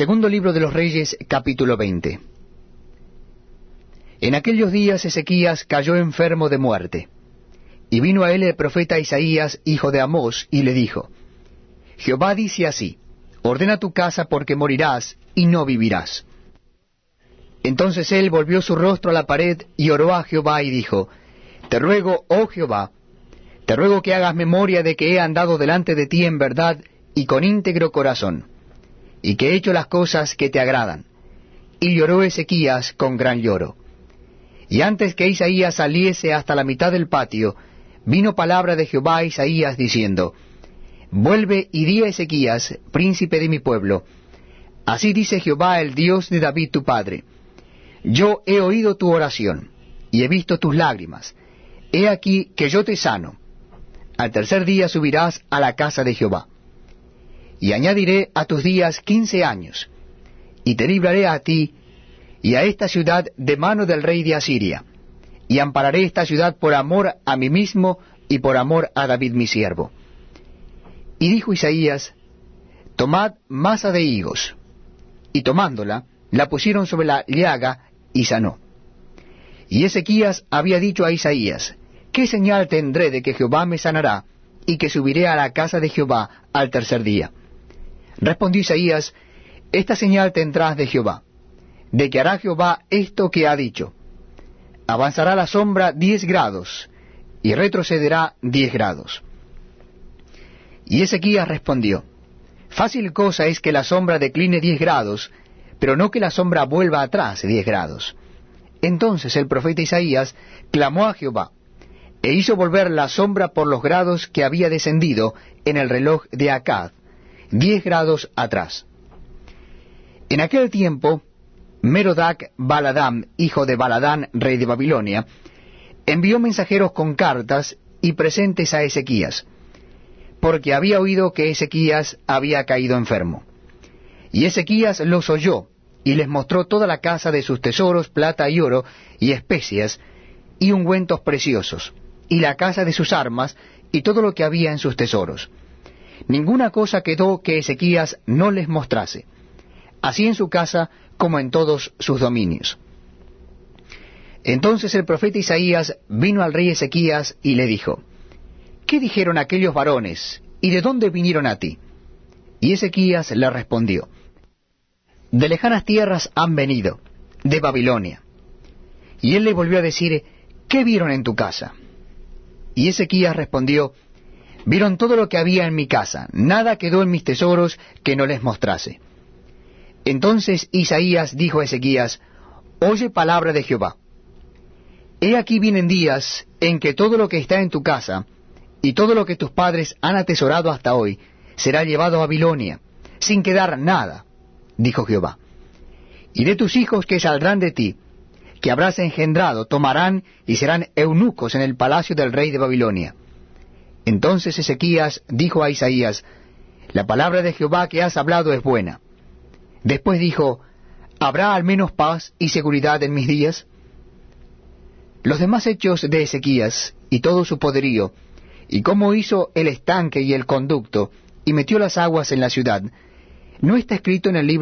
Segundo libro de los Reyes, capítulo 20. En aquellos días Ezequías cayó enfermo de muerte. Y vino a él el profeta Isaías, hijo de Amós, y le dijo, Jehová dice así, ordena tu casa porque morirás y no vivirás. Entonces él volvió su rostro a la pared y oró a Jehová y dijo, Te ruego, oh Jehová, te ruego que hagas memoria de que he andado delante de ti en verdad y con íntegro corazón y que he hecho las cosas que te agradan. Y lloró Ezequías con gran lloro. Y antes que Isaías saliese hasta la mitad del patio, vino palabra de Jehová a Isaías diciendo, Vuelve y di a Ezequías, príncipe de mi pueblo, Así dice Jehová el Dios de David tu padre, Yo he oído tu oración, y he visto tus lágrimas, he aquí que yo te sano. Al tercer día subirás a la casa de Jehová y añadiré a tus días quince años, y te libraré a ti y a esta ciudad de mano del rey de Asiria, y ampararé esta ciudad por amor a mí mismo y por amor a David mi siervo. Y dijo Isaías, Tomad masa de higos, y tomándola, la pusieron sobre la llaga y sanó. Y Ezequías había dicho a Isaías, ¿qué señal tendré de que Jehová me sanará y que subiré a la casa de Jehová al tercer día? Respondió Isaías, Esta señal tendrás de Jehová, de que hará Jehová esto que ha dicho. Avanzará la sombra diez grados, y retrocederá diez grados. Y Ezequías respondió, Fácil cosa es que la sombra decline diez grados, pero no que la sombra vuelva atrás diez grados. Entonces el profeta Isaías clamó a Jehová, e hizo volver la sombra por los grados que había descendido en el reloj de Acad, diez grados atrás. En aquel tiempo, Merodac Baladam, hijo de Baladán, rey de Babilonia, envió mensajeros con cartas y presentes a Ezequías, porque había oído que Ezequías había caído enfermo. Y Ezequías los oyó, y les mostró toda la casa de sus tesoros, plata y oro, y especias, y ungüentos preciosos, y la casa de sus armas, y todo lo que había en sus tesoros ninguna cosa quedó que Ezequías no les mostrase, así en su casa como en todos sus dominios. Entonces el profeta Isaías vino al rey Ezequías y le dijo, ¿Qué dijeron aquellos varones y de dónde vinieron a ti? Y Ezequías le respondió, De lejanas tierras han venido, de Babilonia. Y él le volvió a decir, ¿qué vieron en tu casa? Y Ezequías respondió, Vieron todo lo que había en mi casa, nada quedó en mis tesoros que no les mostrase. Entonces Isaías dijo a Ezequías, Oye palabra de Jehová. He aquí vienen días en que todo lo que está en tu casa, y todo lo que tus padres han atesorado hasta hoy, será llevado a Babilonia, sin quedar nada, dijo Jehová. Y de tus hijos que saldrán de ti, que habrás engendrado, tomarán y serán eunucos en el palacio del rey de Babilonia entonces Ezequías dijo a Isaías, La palabra de Jehová que has hablado es buena. Después dijo, ¿Habrá al menos paz y seguridad en mis días? Los demás hechos de Ezequías y todo su poderío, y cómo hizo el estanque y el conducto, y metió las aguas en la ciudad, ¿no está escrito en el libro